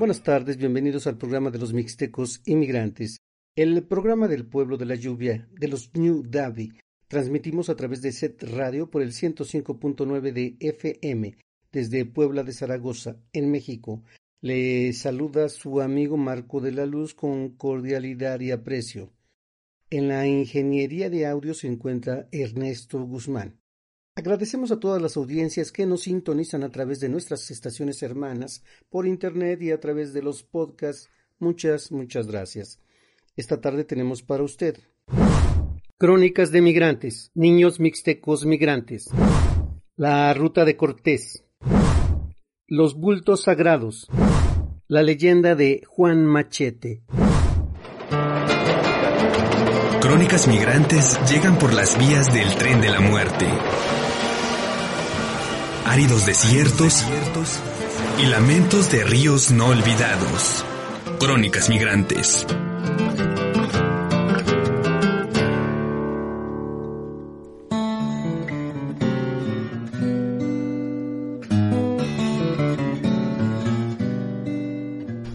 Buenas tardes, bienvenidos al programa de los Mixtecos Inmigrantes, el programa del pueblo de la lluvia, de los New Davi. Transmitimos a través de SET Radio por el 105.9 de FM desde Puebla de Zaragoza, en México. Le saluda su amigo Marco de la Luz con cordialidad y aprecio. En la ingeniería de audio se encuentra Ernesto Guzmán. Agradecemos a todas las audiencias que nos sintonizan a través de nuestras estaciones hermanas por internet y a través de los podcasts. Muchas, muchas gracias. Esta tarde tenemos para usted Crónicas de Migrantes, Niños Mixtecos Migrantes, La Ruta de Cortés, Los Bultos Sagrados, La leyenda de Juan Machete. Crónicas migrantes llegan por las vías del tren de la muerte áridos desiertos y lamentos de ríos no olvidados. Crónicas migrantes.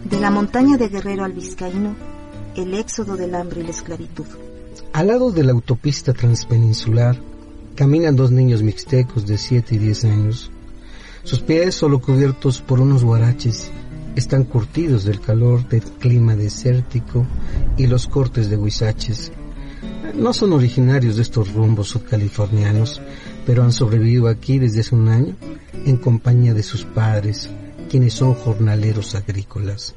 De la montaña de Guerrero al Vizcaíno, el éxodo del hambre y la esclavitud. Al lado de la autopista transpeninsular, Caminan dos niños mixtecos de 7 y 10 años. Sus pies, solo cubiertos por unos guaraches, están curtidos del calor del clima desértico y los cortes de huizaches. No son originarios de estos rumbos subcalifornianos, pero han sobrevivido aquí desde hace un año en compañía de sus padres, quienes son jornaleros agrícolas.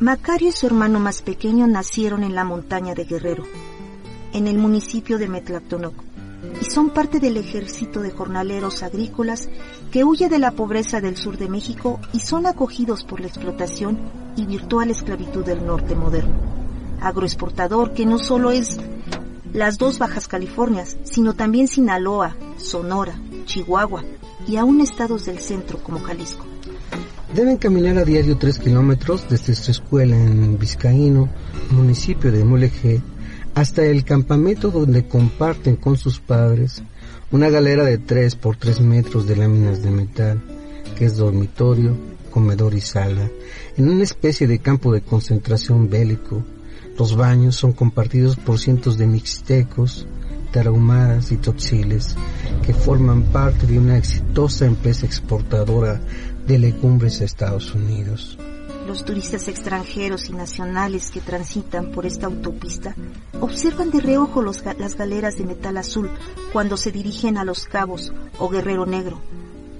Macario y su hermano más pequeño nacieron en la montaña de Guerrero, en el municipio de Metlactonoc y son parte del ejército de jornaleros agrícolas que huye de la pobreza del sur de México y son acogidos por la explotación y virtual esclavitud del norte moderno. Agroexportador que no solo es las dos Bajas Californias, sino también Sinaloa, Sonora, Chihuahua y aún estados del centro como Jalisco. Deben caminar a diario tres kilómetros desde su escuela en Vizcaíno, municipio de Mulegé, hasta el campamento donde comparten con sus padres una galera de 3 por 3 metros de láminas de metal, que es dormitorio, comedor y sala, en una especie de campo de concentración bélico. Los baños son compartidos por cientos de mixtecos, tarahumaras y totziles, que forman parte de una exitosa empresa exportadora de legumbres a Estados Unidos. Los turistas extranjeros y nacionales que transitan por esta autopista observan de reojo las galeras de metal azul cuando se dirigen a Los Cabos o Guerrero Negro,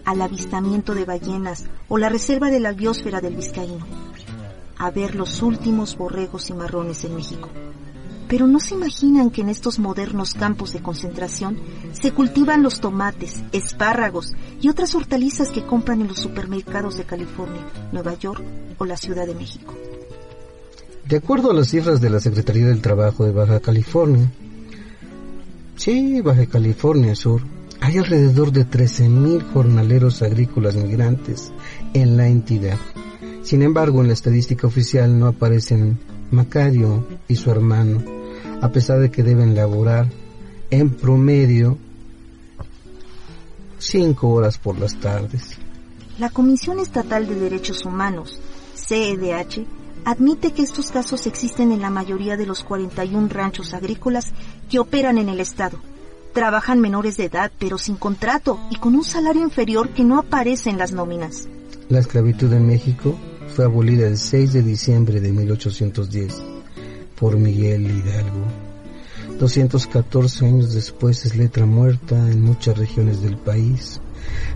al avistamiento de ballenas o la reserva de la biosfera del Vizcaíno, a ver los últimos borregos y marrones en México pero no se imaginan que en estos modernos campos de concentración se cultivan los tomates, espárragos y otras hortalizas que compran en los supermercados de California, Nueva York o la Ciudad de México. De acuerdo a las cifras de la Secretaría del Trabajo de Baja California, sí, Baja California Sur, hay alrededor de 13.000 jornaleros agrícolas migrantes en la entidad. Sin embargo, en la estadística oficial no aparecen Macario y su hermano, a pesar de que deben laborar en promedio cinco horas por las tardes. La Comisión Estatal de Derechos Humanos, CEDH, admite que estos casos existen en la mayoría de los 41 ranchos agrícolas que operan en el Estado. Trabajan menores de edad, pero sin contrato y con un salario inferior que no aparece en las nóminas. La esclavitud en México fue abolida el 6 de diciembre de 1810 por Miguel Hidalgo. 214 años después es letra muerta en muchas regiones del país,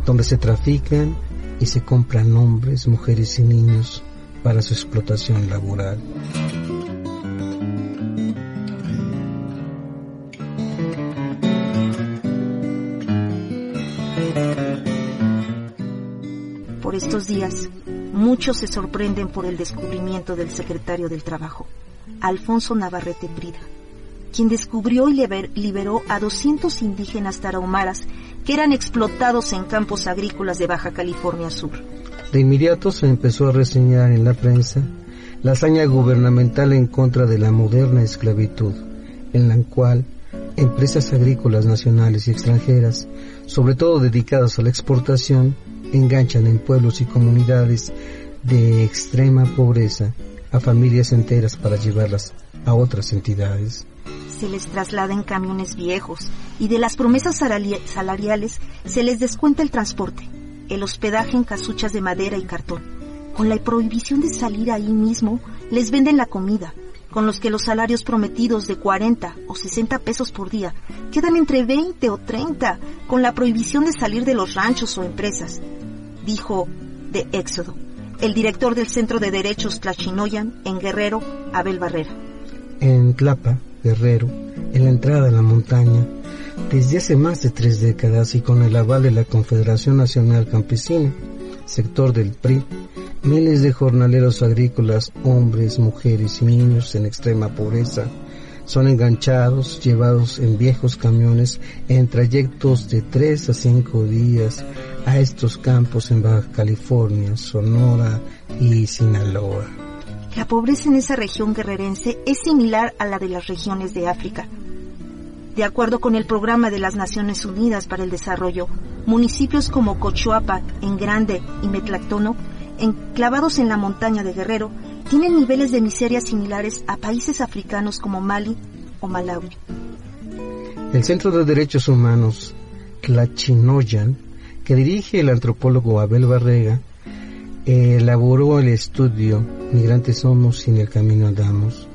donde se trafican y se compran hombres, mujeres y niños para su explotación laboral. Por estos días, muchos se sorprenden por el descubrimiento del secretario del Trabajo, Alfonso Navarrete Prida, quien descubrió y liberó a 200 indígenas tarahumaras que eran explotados en campos agrícolas de Baja California Sur. De inmediato se empezó a reseñar en la prensa la hazaña gubernamental en contra de la moderna esclavitud, en la cual empresas agrícolas nacionales y extranjeras, sobre todo dedicadas a la exportación, enganchan en pueblos y comunidades de extrema pobreza a familias enteras para llevarlas a otras entidades. Se les traslada en camiones viejos y de las promesas salariales se les descuenta el transporte el hospedaje en casuchas de madera y cartón. Con la prohibición de salir ahí mismo, les venden la comida, con los que los salarios prometidos de 40 o 60 pesos por día quedan entre 20 o 30 con la prohibición de salir de los ranchos o empresas, dijo de Éxodo, el director del Centro de Derechos Tlachinoyan en Guerrero, Abel Barrera. En Tlapa, Guerrero, en la entrada de la montaña, desde hace más de tres décadas y con el aval de la Confederación Nacional Campesina, sector del PRI, miles de jornaleros agrícolas, hombres, mujeres y niños en extrema pobreza, son enganchados, llevados en viejos camiones en trayectos de tres a cinco días a estos campos en Baja California, Sonora y Sinaloa. La pobreza en esa región guerrerense es similar a la de las regiones de África, de acuerdo con el Programa de las Naciones Unidas para el Desarrollo, municipios como Cochuapa, En Grande y Metlactono, enclavados en la montaña de Guerrero, tienen niveles de miseria similares a países africanos como Mali o Malawi. El Centro de Derechos Humanos, Tlachinoyan, que dirige el antropólogo Abel Barrega, elaboró el estudio Migrantes somos y en el camino andamos,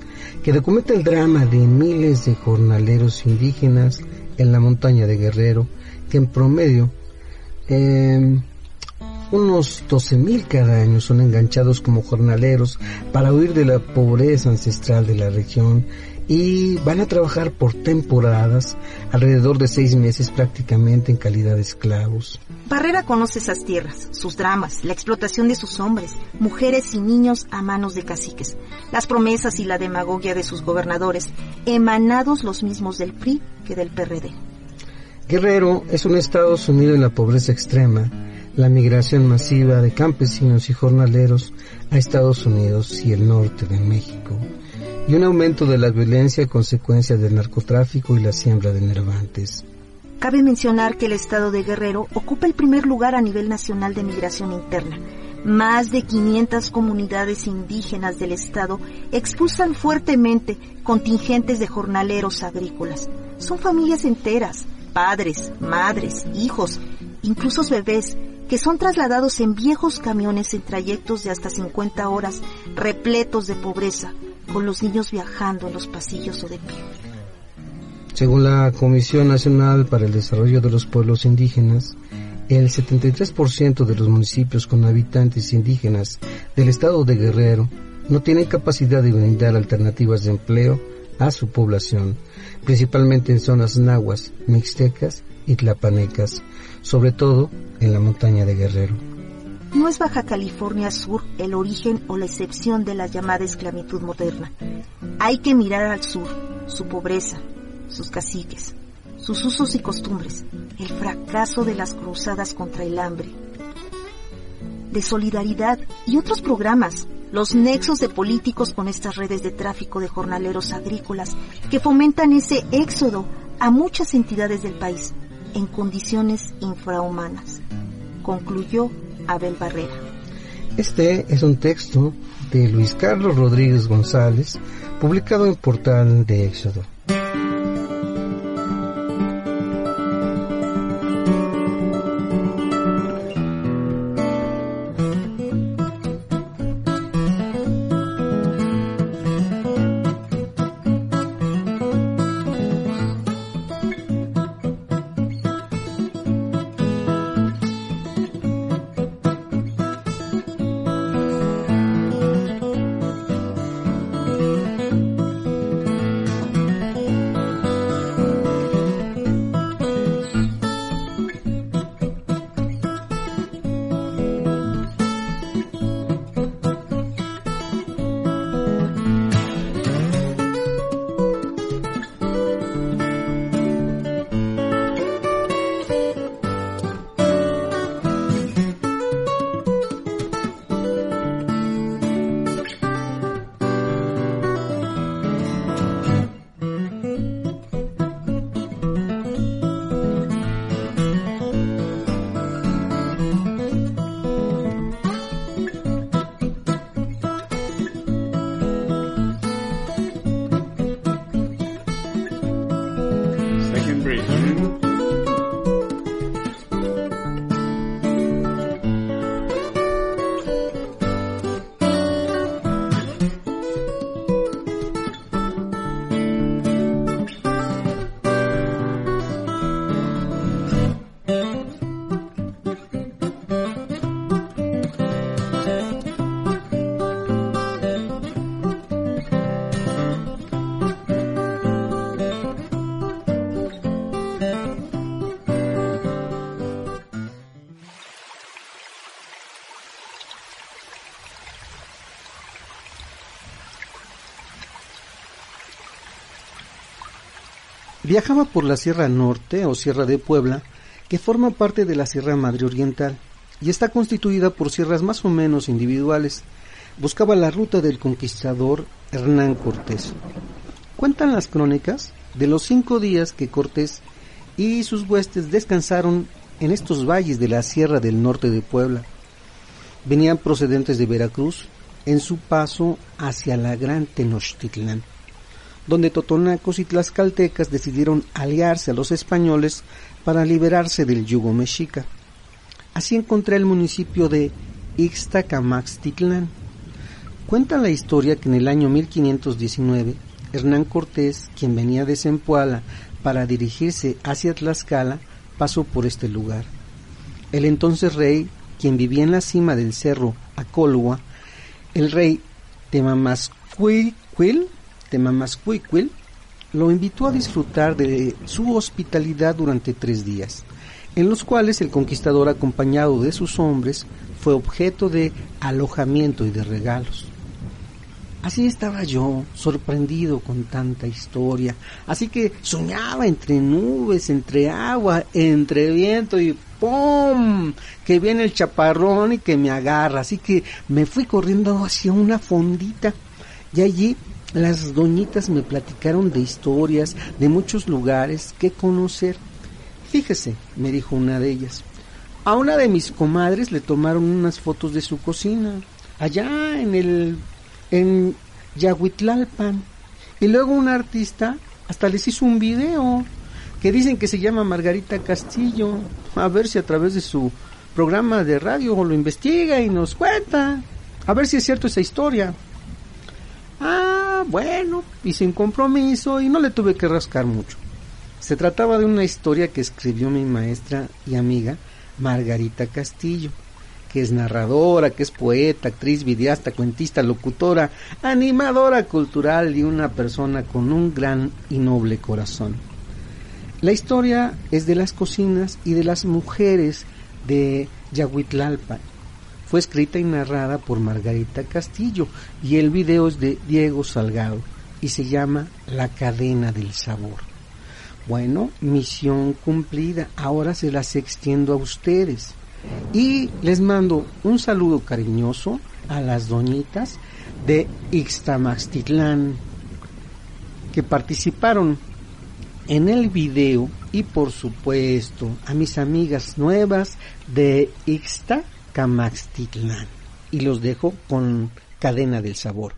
que documenta el drama de miles de jornaleros indígenas en la montaña de Guerrero, que en promedio eh, unos 12.000 cada año son enganchados como jornaleros para huir de la pobreza ancestral de la región y van a trabajar por temporadas, alrededor de seis meses prácticamente en calidad de esclavos. Barrera conoce esas tierras, sus dramas, la explotación de sus hombres, mujeres y niños a manos de caciques, las promesas y la demagogia de sus gobernadores, emanados los mismos del PRI que del PRD. Guerrero es un estado sumido en la pobreza extrema, la migración masiva de campesinos y jornaleros a Estados Unidos y el norte de México y un aumento de la violencia a consecuencia del narcotráfico y la siembra de nervantes. Cabe mencionar que el estado de Guerrero ocupa el primer lugar a nivel nacional de migración interna. Más de 500 comunidades indígenas del estado expulsan fuertemente contingentes de jornaleros agrícolas. Son familias enteras, padres, madres, hijos, incluso bebés, que son trasladados en viejos camiones en trayectos de hasta 50 horas, repletos de pobreza, con los niños viajando en los pasillos o de pie. Según la Comisión Nacional para el Desarrollo de los Pueblos Indígenas, el 73% de los municipios con habitantes indígenas del estado de Guerrero no tienen capacidad de brindar alternativas de empleo a su población, principalmente en zonas nahuas, mixtecas y tlapanecas, sobre todo en la montaña de Guerrero. no es Baja California Sur el origen o la excepción de la llamada esclavitud moderna. Hay que mirar al sur, su pobreza, sus caciques, sus usos y costumbres, el fracaso de las cruzadas contra el hambre, de solidaridad y otros programas, los nexos de políticos con estas redes de tráfico de jornaleros agrícolas que fomentan ese éxodo a muchas entidades del país en condiciones infrahumanas, concluyó Abel Barrera. Este es un texto de Luis Carlos Rodríguez González, publicado en Portal de Éxodo. Viajaba por la Sierra Norte o Sierra de Puebla, que forma parte de la Sierra Madre Oriental y está constituida por sierras más o menos individuales. Buscaba la ruta del conquistador Hernán Cortés. Cuentan las crónicas de los cinco días que Cortés y sus huestes descansaron en estos valles de la Sierra del Norte de Puebla. Venían procedentes de Veracruz en su paso hacia la Gran Tenochtitlán donde totonacos y tlaxcaltecas decidieron aliarse a los españoles para liberarse del yugo mexica. Así encontré el municipio de Ixtacamaxtitlán. Cuenta la historia que en el año 1519 Hernán Cortés, quien venía de Zempoala para dirigirse hacia Tlaxcala, pasó por este lugar. El entonces rey, quien vivía en la cima del cerro Acolua, el rey Temamascuil, Temamascuicuil, lo invitó a disfrutar de su hospitalidad durante tres días, en los cuales el conquistador acompañado de sus hombres fue objeto de alojamiento y de regalos. Así estaba yo, sorprendido con tanta historia, así que soñaba entre nubes, entre agua, entre viento y ¡pum! que viene el chaparrón y que me agarra, así que me fui corriendo hacia una fondita y allí las doñitas me platicaron de historias, de muchos lugares que conocer. Fíjese, me dijo una de ellas, a una de mis comadres le tomaron unas fotos de su cocina, allá en el, en Yahuitlalpan. Y luego un artista hasta les hizo un video que dicen que se llama Margarita Castillo. A ver si a través de su programa de radio lo investiga y nos cuenta. A ver si es cierto esa historia. Bueno, y sin compromiso y no le tuve que rascar mucho. Se trataba de una historia que escribió mi maestra y amiga Margarita Castillo, que es narradora, que es poeta, actriz, videasta, cuentista, locutora, animadora cultural y una persona con un gran y noble corazón. La historia es de las cocinas y de las mujeres de Yahuitlalpa, fue escrita y narrada por Margarita Castillo y el video es de Diego Salgado y se llama La cadena del sabor. Bueno, misión cumplida, ahora se las extiendo a ustedes. Y les mando un saludo cariñoso a las doñitas de Ixtamaxtitlán que participaron en el video y por supuesto a mis amigas nuevas de Ixta Camaxtitlán. Y los dejo con Cadena del Sabor.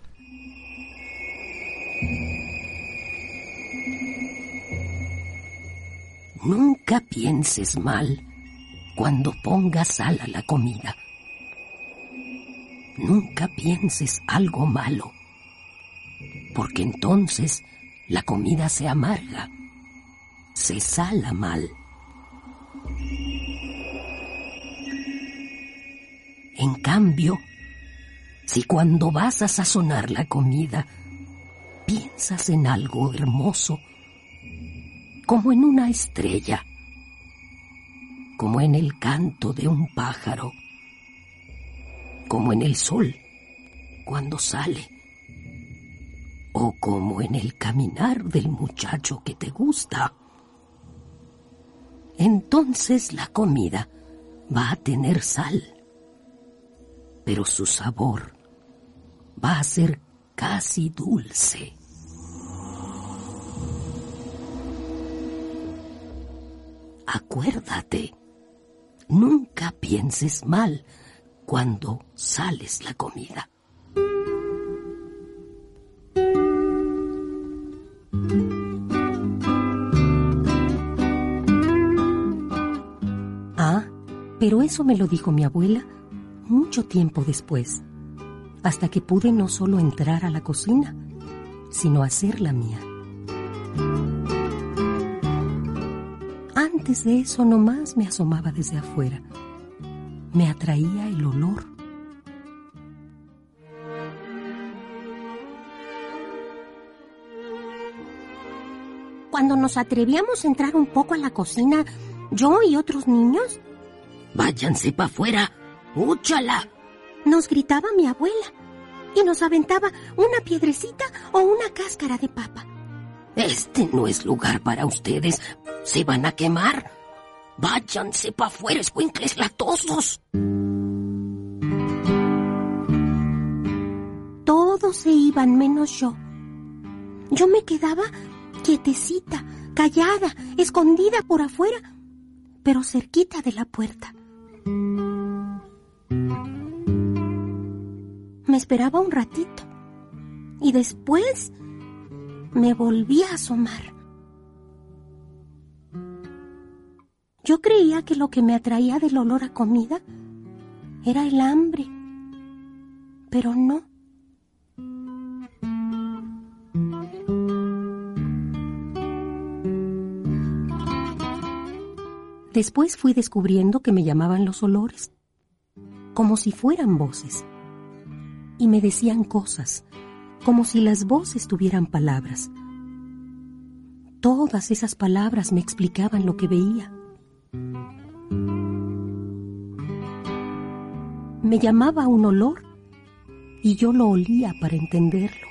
Nunca pienses mal cuando pongas sal a la comida. Nunca pienses algo malo, porque entonces la comida se amarga, se sala mal. En cambio, si cuando vas a sazonar la comida piensas en algo hermoso, como en una estrella, como en el canto de un pájaro, como en el sol cuando sale, o como en el caminar del muchacho que te gusta. Entonces la comida va a tener sal, pero su sabor va a ser casi dulce. Acuérdate, nunca pienses mal cuando sales la comida. Ah, pero eso me lo dijo mi abuela mucho tiempo después, hasta que pude no solo entrar a la cocina, sino hacer la mía. Antes de eso nomás me asomaba desde afuera. Me atraía el olor. Cuando nos atrevíamos a entrar un poco a la cocina, yo y otros niños, Váyanse para afuera, úchala. nos gritaba mi abuela y nos aventaba una piedrecita o una cáscara de papa. Este no es lugar para ustedes. Se van a quemar. Váyanse para afuera, escuincles latosos. Todos se iban menos yo. Yo me quedaba quietecita, callada, escondida por afuera, pero cerquita de la puerta. Me esperaba un ratito y después me volví a asomar. Yo creía que lo que me atraía del olor a comida era el hambre, pero no. Después fui descubriendo que me llamaban los olores, como si fueran voces, y me decían cosas, como si las voces tuvieran palabras. Todas esas palabras me explicaban lo que veía. Me llamaba un olor y yo lo olía para entenderlo.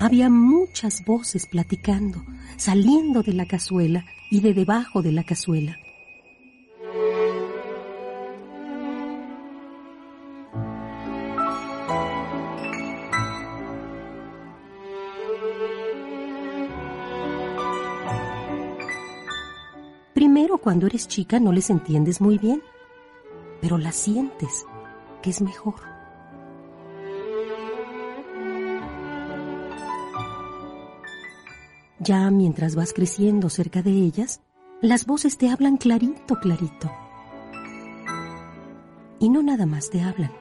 Había muchas voces platicando, saliendo de la cazuela y de debajo de la cazuela. Cuando eres chica no les entiendes muy bien, pero las sientes, que es mejor. Ya mientras vas creciendo cerca de ellas, las voces te hablan clarito, clarito. Y no nada más te hablan,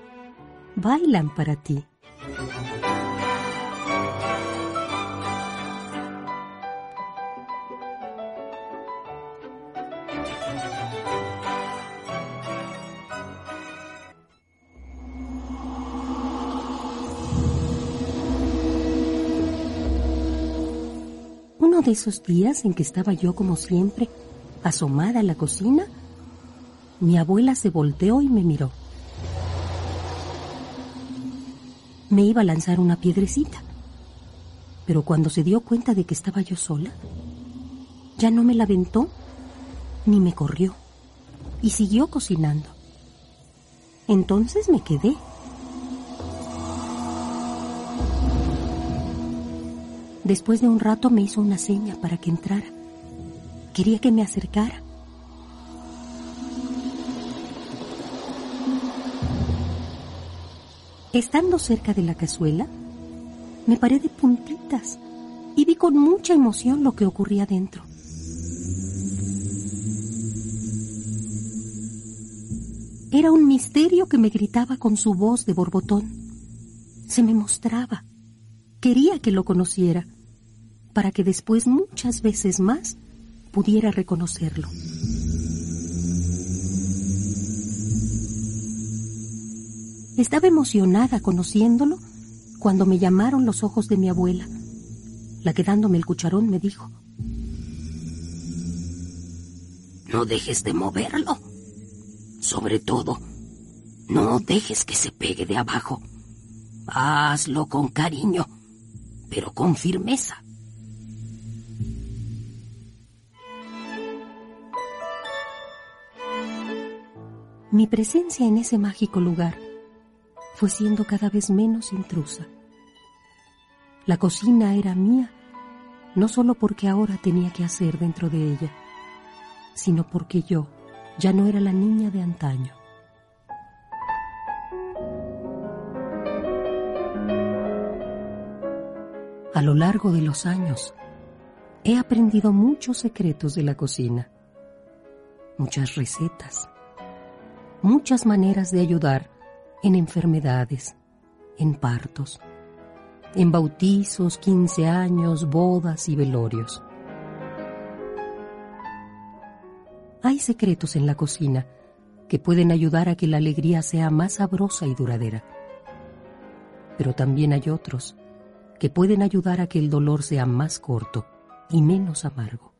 bailan para ti. Esos días en que estaba yo como siempre, asomada a la cocina, mi abuela se volteó y me miró. Me iba a lanzar una piedrecita, pero cuando se dio cuenta de que estaba yo sola, ya no me la aventó ni me corrió y siguió cocinando. Entonces me quedé. Después de un rato me hizo una seña para que entrara. Quería que me acercara. Estando cerca de la cazuela, me paré de puntitas y vi con mucha emoción lo que ocurría dentro. Era un misterio que me gritaba con su voz de borbotón. Se me mostraba. Quería que lo conociera, para que después muchas veces más pudiera reconocerlo. Estaba emocionada conociéndolo cuando me llamaron los ojos de mi abuela, la que dándome el cucharón me dijo, No dejes de moverlo. Sobre todo, no dejes que se pegue de abajo. Hazlo con cariño, pero con firmeza. Mi presencia en ese mágico lugar fue siendo cada vez menos intrusa. La cocina era mía, no solo porque ahora tenía que hacer dentro de ella, sino porque yo ya no era la niña de antaño. A lo largo de los años, he aprendido muchos secretos de la cocina, muchas recetas, muchas maneras de ayudar en enfermedades, en partos, en bautizos, quince años, bodas y velorios. Hay secretos en la cocina que pueden ayudar a que la alegría sea más sabrosa y duradera. Pero también hay otros que pueden ayudar a que el dolor sea más corto y menos amargo.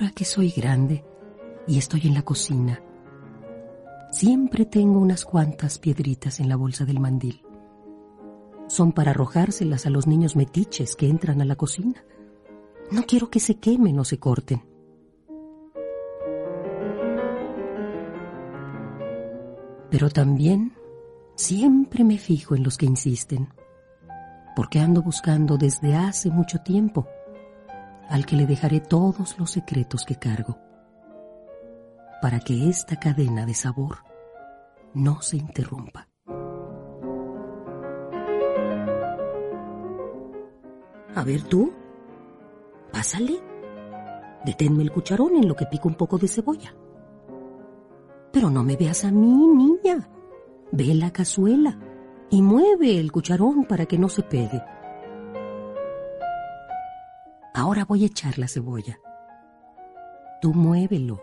Ahora que soy grande y estoy en la cocina, siempre tengo unas cuantas piedritas en la bolsa del mandil son para arrojárselas a los niños metiches que entran a la cocina. No quiero que se quemen o se corten. Pero también siempre me fijo en los que insisten, porque ando buscando desde hace mucho tiempo al que le dejaré todos los secretos que cargo, para que esta cadena de sabor no se interrumpa. A ver tú, pásale. Deténme el cucharón en lo que pico un poco de cebolla. Pero no me veas a mí, niña. Ve la cazuela y mueve el cucharón para que no se pegue. Ahora voy a echar la cebolla. Tú muévelo.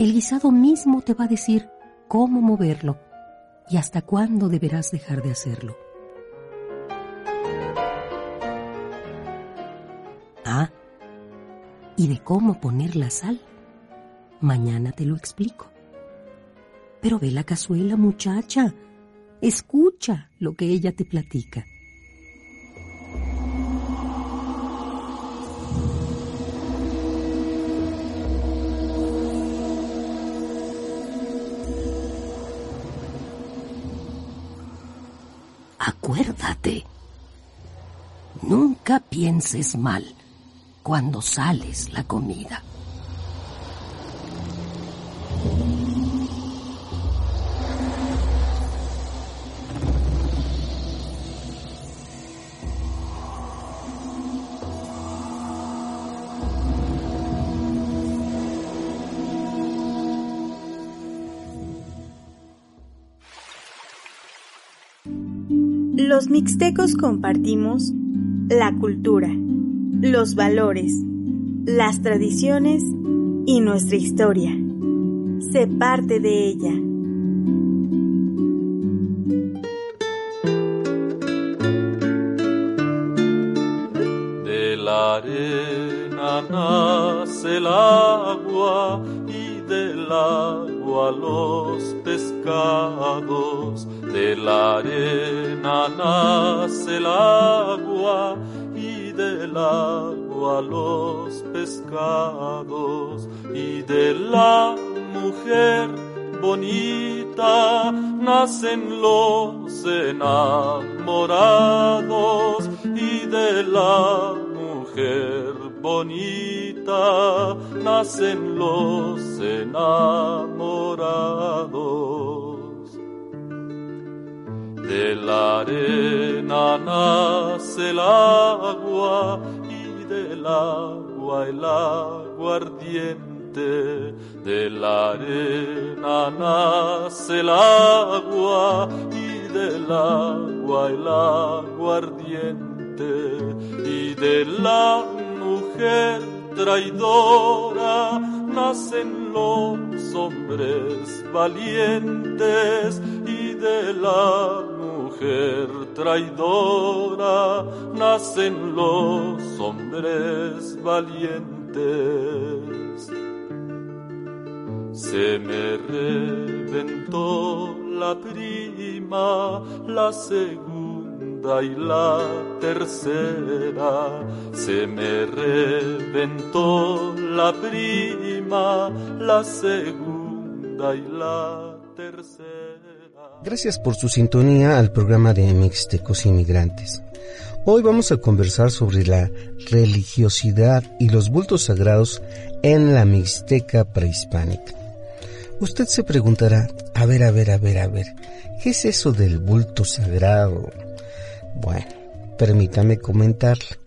El guisado mismo te va a decir cómo moverlo y hasta cuándo deberás dejar de hacerlo. Ah, y de cómo poner la sal. Mañana te lo explico. Pero ve la cazuela, muchacha. Escucha lo que ella te platica. Acuérdate, nunca pienses mal cuando sales la comida. Los mixtecos compartimos la cultura los valores, las tradiciones y nuestra historia. Sé parte de ella. la arena nace el agua y del agua los pescados. La arena nace el agua y del agua los pescados y de la mujer bonita nacen los enamorados y de la mujer bonita nacen los enamorados. La arena nace el agua y del agua el aguardiente. De la arena nace el agua y del agua el aguardiente. Y de la mujer traidora nacen los hombres valientes y de la traidora nacen los hombres valientes. Se me reventó la prima, la segunda y la tercera. Se me reventó la prima, la segunda y la tercera. Gracias por su sintonía al programa de Mixtecos Inmigrantes. Hoy vamos a conversar sobre la religiosidad y los bultos sagrados en la Mixteca prehispánica. Usted se preguntará, a ver, a ver, a ver, a ver, ¿qué es eso del bulto sagrado? Bueno, permítame comentarle.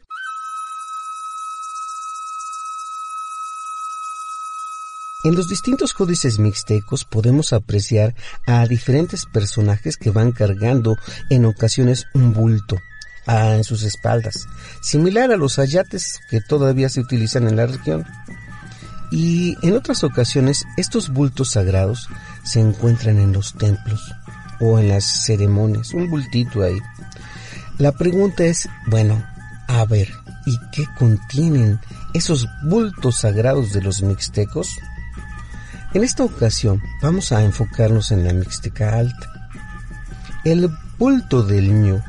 En los distintos códices mixtecos podemos apreciar a diferentes personajes que van cargando en ocasiones un bulto ah, en sus espaldas, similar a los ayates que todavía se utilizan en la región. Y en otras ocasiones estos bultos sagrados se encuentran en los templos o en las ceremonias, un bultito ahí. La pregunta es, bueno, a ver, ¿y qué contienen esos bultos sagrados de los mixtecos? En esta ocasión vamos a enfocarnos en la Mixteca Alta. El bulto del ñu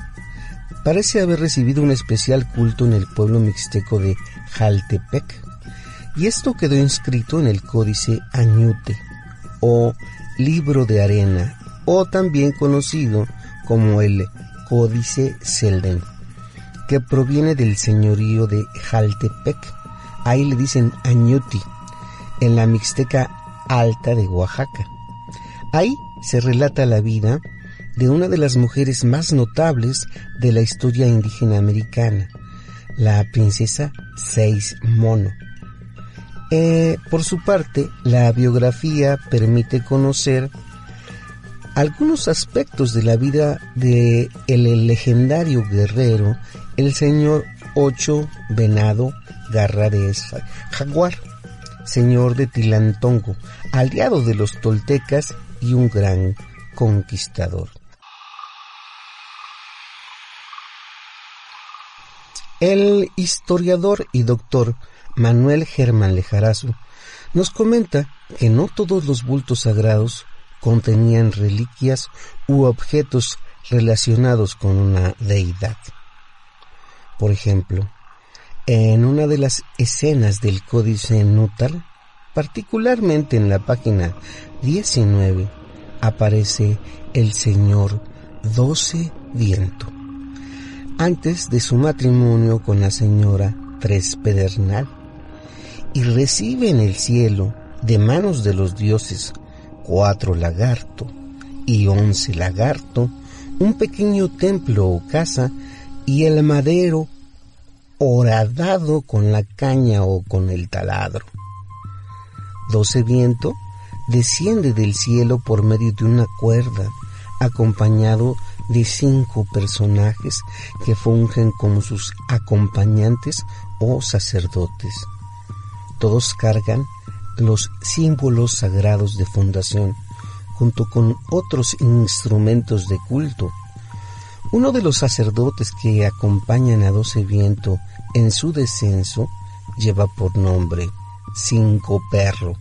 parece haber recibido un especial culto en el pueblo mixteco de Jaltepec, y esto quedó inscrito en el códice Añute o libro de arena o también conocido como el códice Selden que proviene del señorío de Jaltepec ahí le dicen Añuti en la Mixteca Alta de Oaxaca. Ahí se relata la vida de una de las mujeres más notables de la historia indígena americana, la princesa Seis Mono, eh, por su parte, la biografía permite conocer algunos aspectos de la vida de el legendario guerrero, el señor Ocho Venado Garrares Jaguar, señor de Tilantongo, aliado de los toltecas y un gran conquistador. El historiador y doctor Manuel Germán Lejarazo, nos comenta que no todos los bultos sagrados contenían reliquias u objetos relacionados con una deidad. Por ejemplo, en una de las escenas del Códice Nútal, particularmente en la página 19, aparece el señor Doce Viento, antes de su matrimonio con la señora Tres Pedernal y recibe en el cielo, de manos de los dioses, cuatro lagarto y once lagarto, un pequeño templo o casa y el madero horadado con la caña o con el taladro. Doce viento desciende del cielo por medio de una cuerda, acompañado de cinco personajes que fungen como sus acompañantes o sacerdotes. Todos cargan los símbolos sagrados de fundación, junto con otros instrumentos de culto. Uno de los sacerdotes que acompañan a Doce Viento en su descenso lleva por nombre Cinco Perro,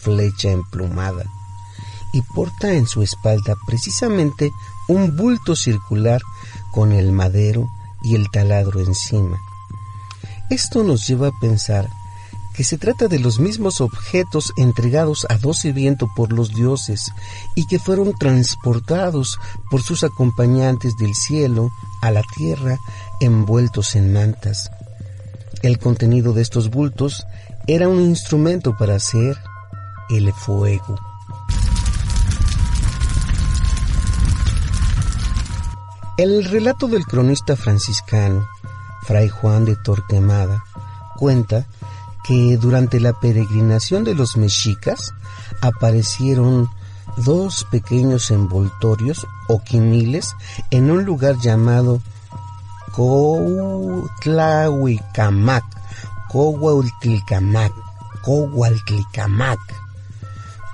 flecha emplumada, y porta en su espalda precisamente un bulto circular con el madero y el taladro encima. Esto nos lleva a pensar que se trata de los mismos objetos entregados a doce viento por los dioses y que fueron transportados por sus acompañantes del cielo a la tierra envueltos en mantas. El contenido de estos bultos era un instrumento para hacer el fuego. El relato del cronista franciscano, Fray Juan de Torquemada, cuenta que durante la peregrinación de los mexicas aparecieron dos pequeños envoltorios o quimiles en un lugar llamado Coutlahuicamac, Cohualtlicamac, Cohualtlicamac.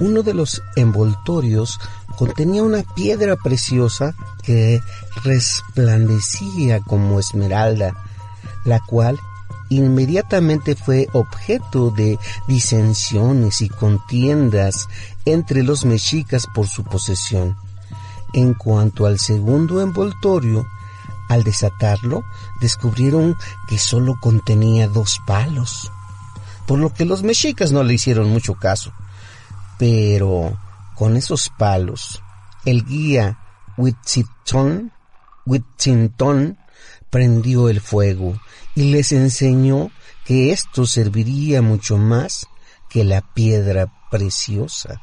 Uno de los envoltorios contenía una piedra preciosa que resplandecía como esmeralda, la cual inmediatamente fue objeto de disensiones y contiendas entre los mexicas por su posesión. En cuanto al segundo envoltorio, al desatarlo, descubrieron que sólo contenía dos palos, por lo que los mexicas no le hicieron mucho caso. Pero con esos palos, el guía Huitziton, Huitzinton prendió el fuego y les enseñó que esto serviría mucho más que la piedra preciosa.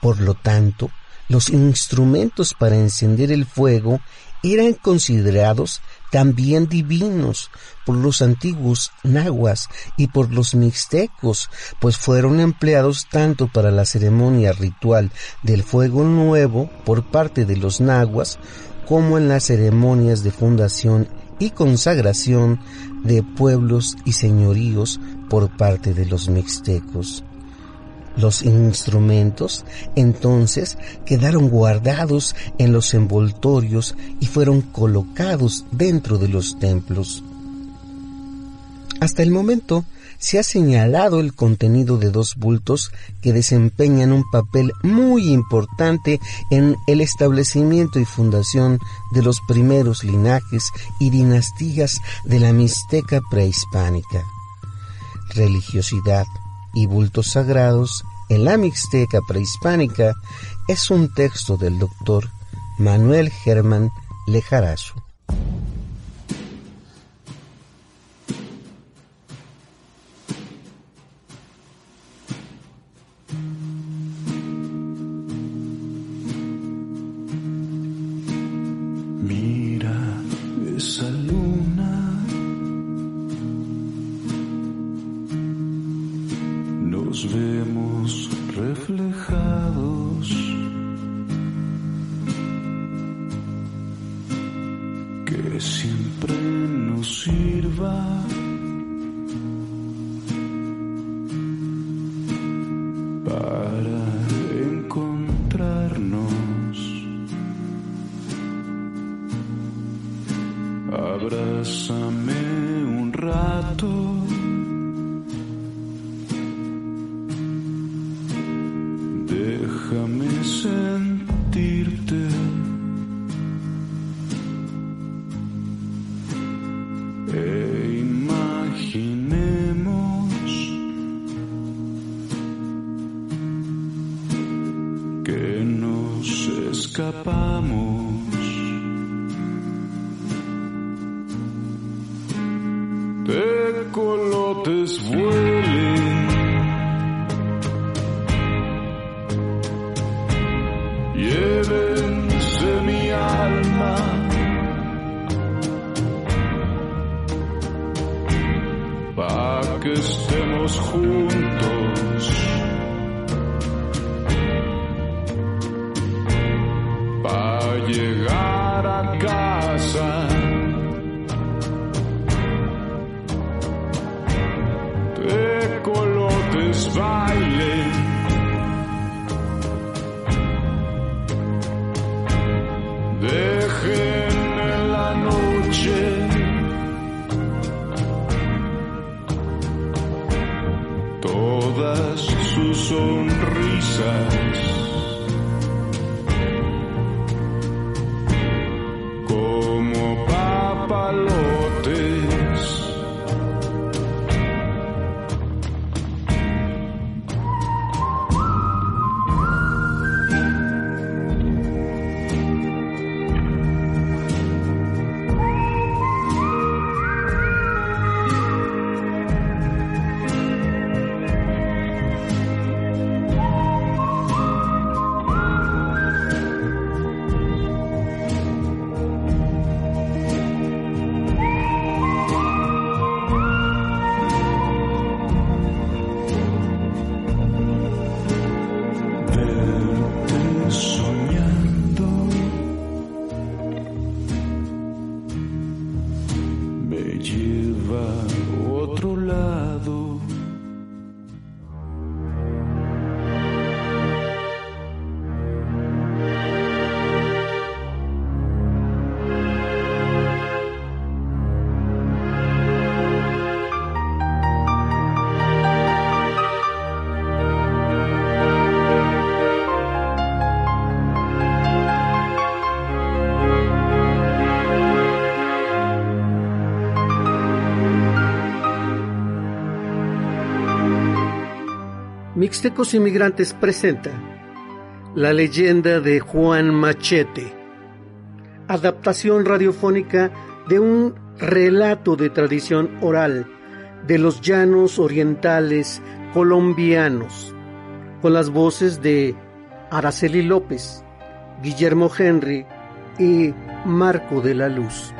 Por lo tanto, los instrumentos para encender el fuego eran considerados también divinos por los antiguos nahuas y por los mixtecos, pues fueron empleados tanto para la ceremonia ritual del fuego nuevo por parte de los nahuas como en las ceremonias de fundación y consagración de pueblos y señoríos por parte de los mixtecos. Los instrumentos entonces quedaron guardados en los envoltorios y fueron colocados dentro de los templos. Hasta el momento se ha señalado el contenido de dos bultos que desempeñan un papel muy importante en el establecimiento y fundación de los primeros linajes y dinastías de la Mixteca prehispánica. Religiosidad y bultos sagrados en la Mixteca prehispánica es un texto del doctor Manuel Germán Lejarazo. colotes vuelan. Mixtecos Inmigrantes presenta La leyenda de Juan Machete, adaptación radiofónica de un relato de tradición oral de los llanos orientales colombianos, con las voces de Araceli López, Guillermo Henry y Marco de la Luz.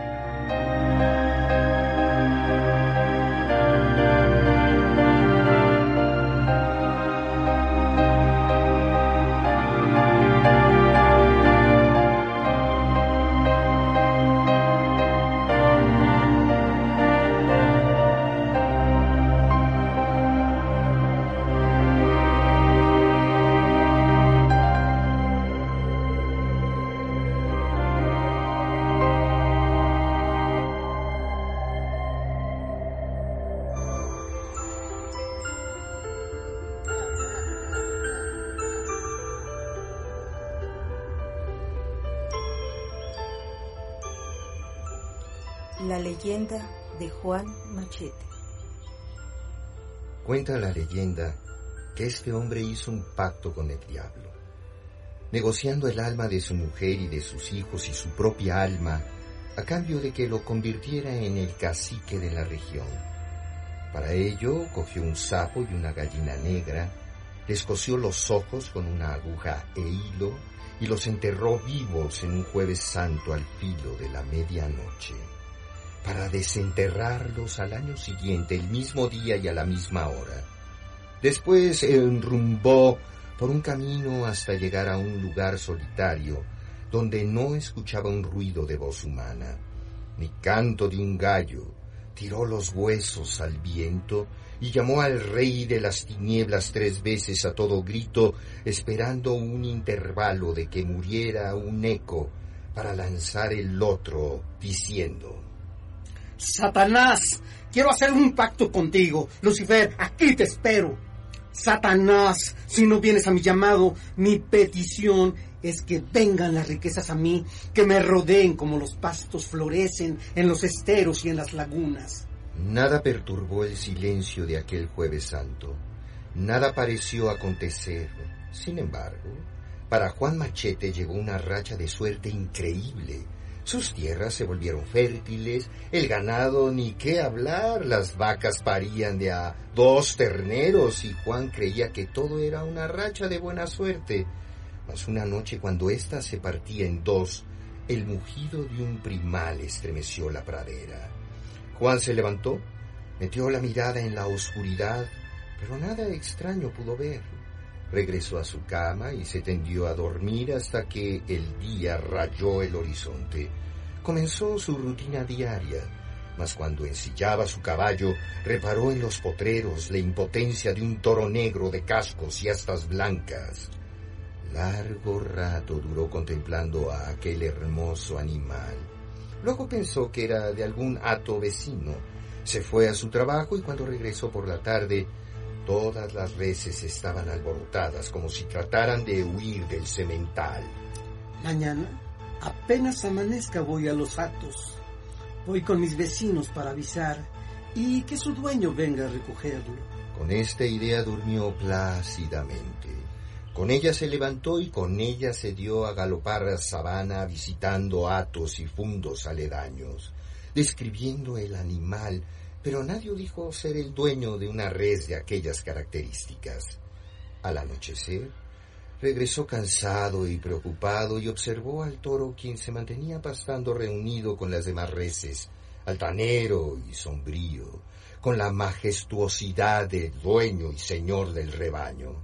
Leyenda de Juan Machete. Cuenta la leyenda que este hombre hizo un pacto con el diablo, negociando el alma de su mujer y de sus hijos y su propia alma a cambio de que lo convirtiera en el cacique de la región. Para ello cogió un sapo y una gallina negra, les cosió los ojos con una aguja e hilo y los enterró vivos en un jueves santo al filo de la medianoche para desenterrarlos al año siguiente, el mismo día y a la misma hora. Después enrumbó por un camino hasta llegar a un lugar solitario, donde no escuchaba un ruido de voz humana, ni canto de un gallo. Tiró los huesos al viento y llamó al rey de las tinieblas tres veces a todo grito, esperando un intervalo de que muriera un eco para lanzar el otro, diciendo Satanás, quiero hacer un pacto contigo. Lucifer, aquí te espero. Satanás, si no vienes a mi llamado, mi petición es que vengan las riquezas a mí, que me rodeen como los pastos florecen en los esteros y en las lagunas. Nada perturbó el silencio de aquel jueves santo. Nada pareció acontecer. Sin embargo, para Juan Machete llegó una racha de suerte increíble. Sus tierras se volvieron fértiles, el ganado ni qué hablar, las vacas parían de a dos terneros y Juan creía que todo era una racha de buena suerte. Mas una noche cuando ésta se partía en dos, el mugido de un primal estremeció la pradera. Juan se levantó, metió la mirada en la oscuridad, pero nada extraño pudo ver. Regresó a su cama y se tendió a dormir hasta que el día rayó el horizonte. Comenzó su rutina diaria, mas cuando ensillaba su caballo, reparó en los potreros la impotencia de un toro negro de cascos y astas blancas. Largo rato duró contemplando a aquel hermoso animal. Luego pensó que era de algún hato vecino. Se fue a su trabajo y cuando regresó por la tarde Todas las reses estaban alborotadas como si trataran de huir del semental. Mañana, apenas amanezca, voy a los actos. Voy con mis vecinos para avisar y que su dueño venga a recogerlo. Con esta idea durmió plácidamente. Con ella se levantó y con ella se dio a galopar a sabana visitando atos y fundos aledaños, describiendo el animal, pero nadie dijo ser el dueño de una res de aquellas características. Al anochecer, regresó cansado y preocupado y observó al toro quien se mantenía pastando reunido con las demás reses, altanero y sombrío, con la majestuosidad de dueño y señor del rebaño.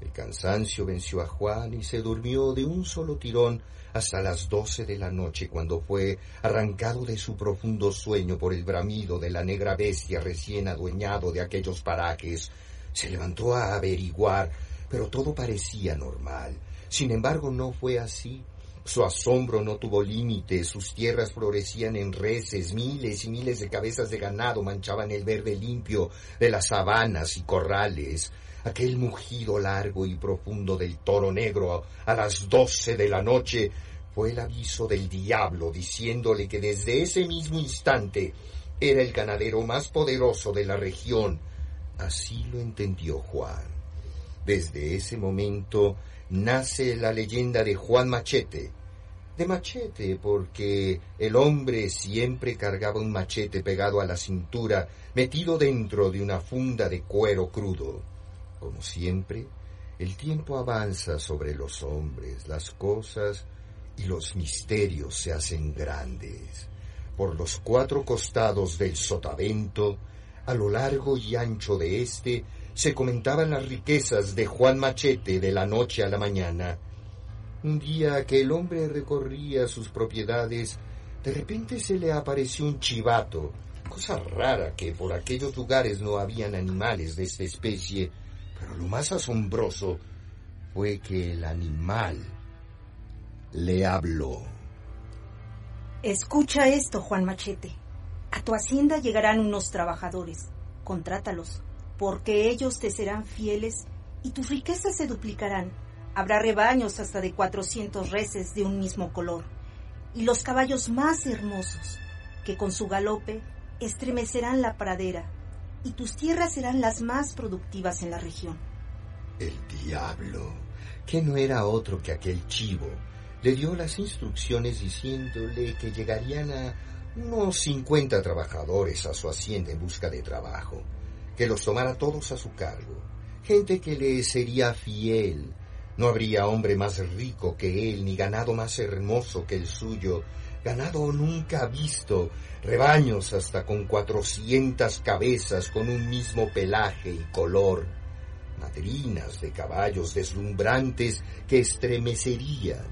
El cansancio venció a Juan y se durmió de un solo tirón hasta las doce de la noche, cuando fue arrancado de su profundo sueño por el bramido de la negra bestia recién adueñado de aquellos parajes. Se levantó a averiguar, pero todo parecía normal. Sin embargo, no fue así. Su asombro no tuvo límite, sus tierras florecían en reses, miles y miles de cabezas de ganado manchaban el verde limpio de las sabanas y corrales aquel mugido largo y profundo del toro negro a las doce de la noche fue el aviso del diablo diciéndole que desde ese mismo instante era el ganadero más poderoso de la región. Así lo entendió Juan. Desde ese momento nace la leyenda de Juan Machete. De machete porque el hombre siempre cargaba un machete pegado a la cintura, metido dentro de una funda de cuero crudo. Como siempre, el tiempo avanza sobre los hombres, las cosas y los misterios se hacen grandes. Por los cuatro costados del sotavento, a lo largo y ancho de éste, se comentaban las riquezas de Juan Machete de la noche a la mañana. Un día que el hombre recorría sus propiedades, de repente se le apareció un chivato, cosa rara que por aquellos lugares no habían animales de esta especie, pero lo más asombroso fue que el animal le habló. Escucha esto, Juan Machete. A tu hacienda llegarán unos trabajadores. Contrátalos, porque ellos te serán fieles y tus riquezas se duplicarán. Habrá rebaños hasta de cuatrocientos reses de un mismo color, y los caballos más hermosos, que con su galope estremecerán la pradera y tus tierras serán las más productivas en la región. El diablo, que no era otro que aquel chivo, le dio las instrucciones diciéndole que llegarían a unos cincuenta trabajadores a su hacienda en busca de trabajo, que los tomara todos a su cargo, gente que le sería fiel. No habría hombre más rico que él, ni ganado más hermoso que el suyo, ganado nunca visto, rebaños hasta con cuatrocientas cabezas con un mismo pelaje y color, madrinas de caballos deslumbrantes que estremecerían,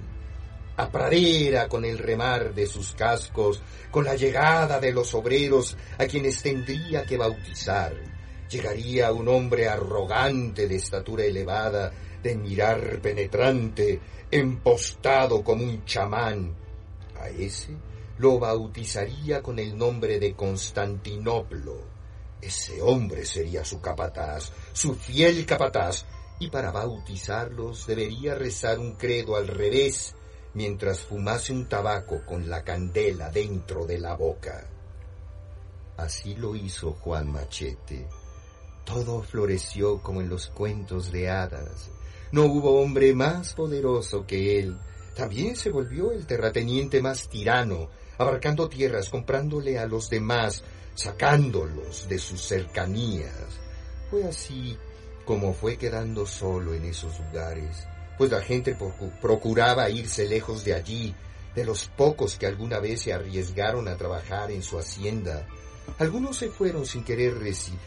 a pradera con el remar de sus cascos, con la llegada de los obreros a quienes tendría que bautizar. Llegaría un hombre arrogante de estatura elevada, de mirar penetrante, empostado como un chamán, ese lo bautizaría con el nombre de Constantinoplo. Ese hombre sería su capataz, su fiel capataz, y para bautizarlos debería rezar un credo al revés mientras fumase un tabaco con la candela dentro de la boca. Así lo hizo Juan Machete. Todo floreció como en los cuentos de hadas. No hubo hombre más poderoso que él, también se volvió el terrateniente más tirano, abarcando tierras, comprándole a los demás, sacándolos de sus cercanías. Fue así como fue quedando solo en esos lugares, pues la gente procuraba irse lejos de allí, de los pocos que alguna vez se arriesgaron a trabajar en su hacienda. Algunos se fueron sin querer,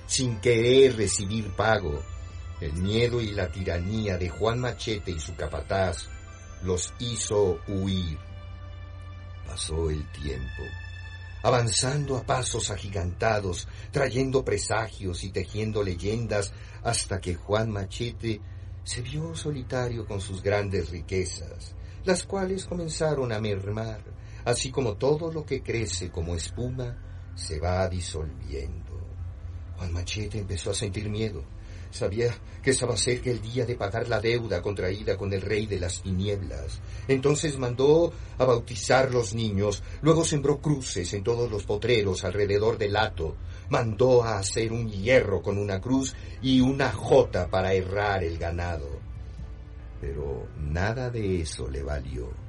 sin querer recibir pago. El miedo y la tiranía de Juan Machete y su capataz los hizo huir. Pasó el tiempo, avanzando a pasos agigantados, trayendo presagios y tejiendo leyendas, hasta que Juan Machete se vio solitario con sus grandes riquezas, las cuales comenzaron a mermar, así como todo lo que crece como espuma se va disolviendo. Juan Machete empezó a sentir miedo, Sabía que estaba cerca el día de pagar la deuda contraída con el rey de las tinieblas. Entonces mandó a bautizar los niños, luego sembró cruces en todos los potreros alrededor del hato, mandó a hacer un hierro con una cruz y una jota para errar el ganado. Pero nada de eso le valió.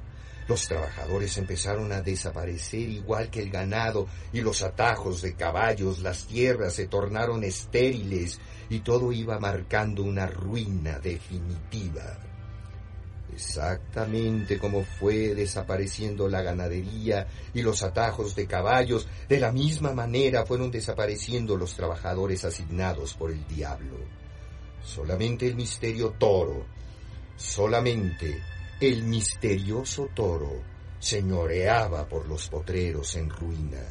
Los trabajadores empezaron a desaparecer igual que el ganado y los atajos de caballos, las tierras se tornaron estériles y todo iba marcando una ruina definitiva. Exactamente como fue desapareciendo la ganadería y los atajos de caballos, de la misma manera fueron desapareciendo los trabajadores asignados por el diablo. Solamente el misterio toro, solamente el misterioso toro señoreaba por los potreros en ruina.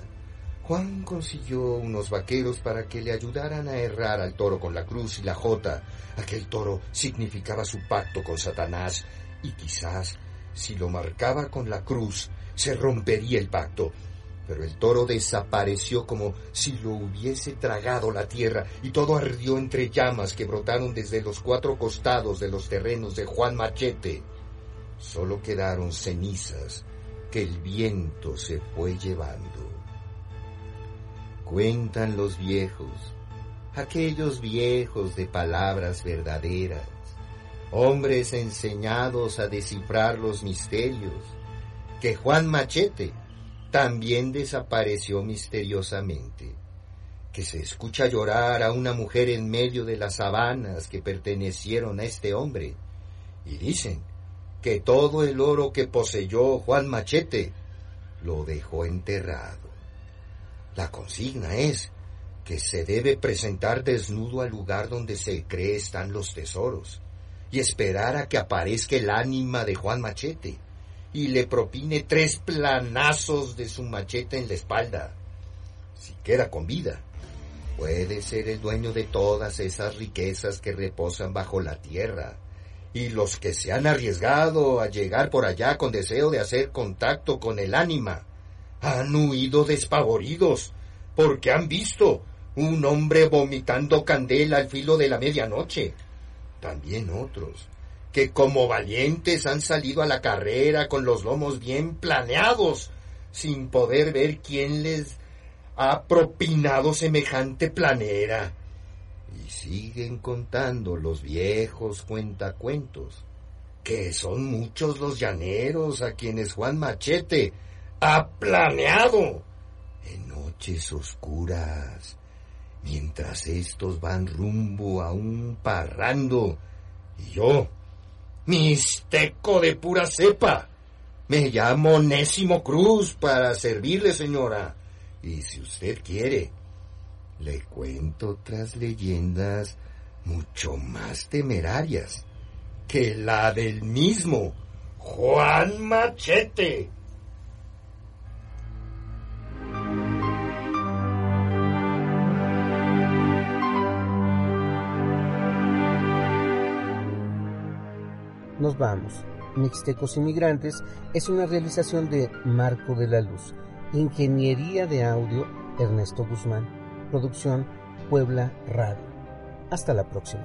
Juan consiguió unos vaqueros para que le ayudaran a errar al toro con la cruz y la jota. Aquel toro significaba su pacto con Satanás y quizás si lo marcaba con la cruz se rompería el pacto. Pero el toro desapareció como si lo hubiese tragado la tierra y todo ardió entre llamas que brotaron desde los cuatro costados de los terrenos de Juan Machete. Solo quedaron cenizas que el viento se fue llevando. Cuentan los viejos, aquellos viejos de palabras verdaderas, hombres enseñados a descifrar los misterios, que Juan Machete también desapareció misteriosamente, que se escucha llorar a una mujer en medio de las sabanas que pertenecieron a este hombre, y dicen que todo el oro que poseyó Juan Machete lo dejó enterrado. La consigna es que se debe presentar desnudo al lugar donde se cree están los tesoros y esperar a que aparezca el ánima de Juan Machete y le propine tres planazos de su machete en la espalda. Si queda con vida, puede ser el dueño de todas esas riquezas que reposan bajo la tierra y los que se han arriesgado a llegar por allá con deseo de hacer contacto con el ánima han huido despavoridos porque han visto un hombre vomitando candela al filo de la medianoche. También otros que como valientes han salido a la carrera con los lomos bien planeados, sin poder ver quién les ha propinado semejante planera y siguen contando los viejos cuentacuentos, que son muchos los llaneros a quienes Juan Machete ha planeado en noches oscuras, mientras estos van rumbo a un parrando, y yo, misteco de pura cepa, me llamo Nésimo Cruz para servirle, señora, y si usted quiere, le cuento otras leyendas mucho más temerarias que la del mismo Juan Machete. Nos vamos. Mixtecos Inmigrantes es una realización de Marco de la Luz. Ingeniería de audio Ernesto Guzmán. Producción Puebla Radio. Hasta la próxima.